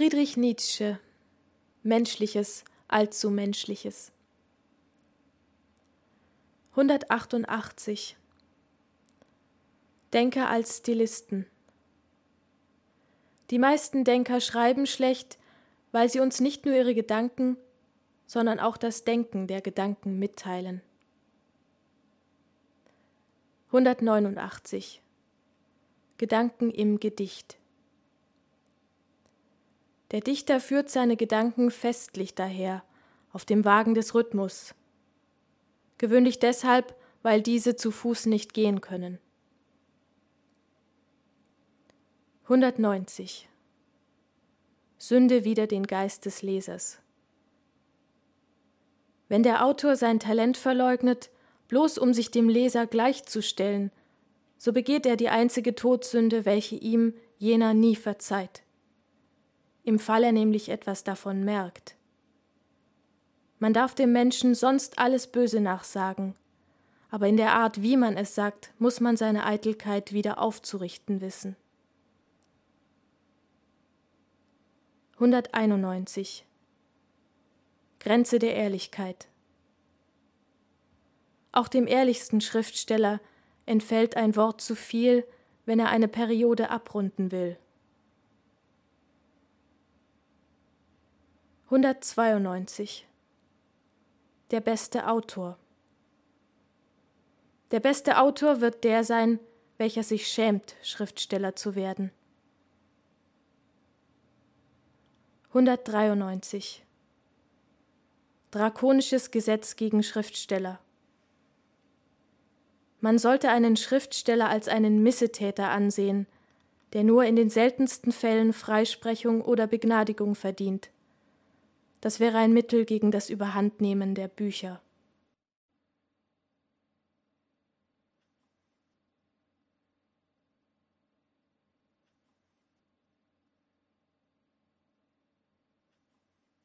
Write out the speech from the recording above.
Friedrich Nietzsche Menschliches, allzu Menschliches. 188 Denker als Stilisten. Die meisten Denker schreiben schlecht, weil sie uns nicht nur ihre Gedanken, sondern auch das Denken der Gedanken mitteilen. 189 Gedanken im Gedicht Der Dichter führt seine Gedanken festlich daher, auf dem Wagen des Rhythmus, gewöhnlich deshalb, weil diese zu Fuß nicht gehen können. 190 Sünde wider den Geist des Lesers. Wenn der Autor sein Talent verleugnet, bloß um sich dem Leser gleichzustellen, so begeht er die einzige Todsünde, welche ihm jener nie verzeiht. Im Fall er nämlich etwas davon merkt. Man darf dem Menschen sonst alles Böse nachsagen, aber in der Art, wie man es sagt, muss man seine Eitelkeit wieder aufzurichten wissen. 191 Grenze der Ehrlichkeit Auch dem ehrlichsten Schriftsteller entfällt ein Wort zu viel, wenn er eine Periode abrunden will. 192 Der beste Autor Der beste Autor wird der sein, welcher sich schämt, Schriftsteller zu werden. 193 Drakonisches Gesetz gegen Schriftsteller Man sollte einen Schriftsteller als einen Missetäter ansehen, der nur in den seltensten Fällen Freisprechung oder Begnadigung verdient. Das wäre ein Mittel gegen das Überhandnehmen der Bücher.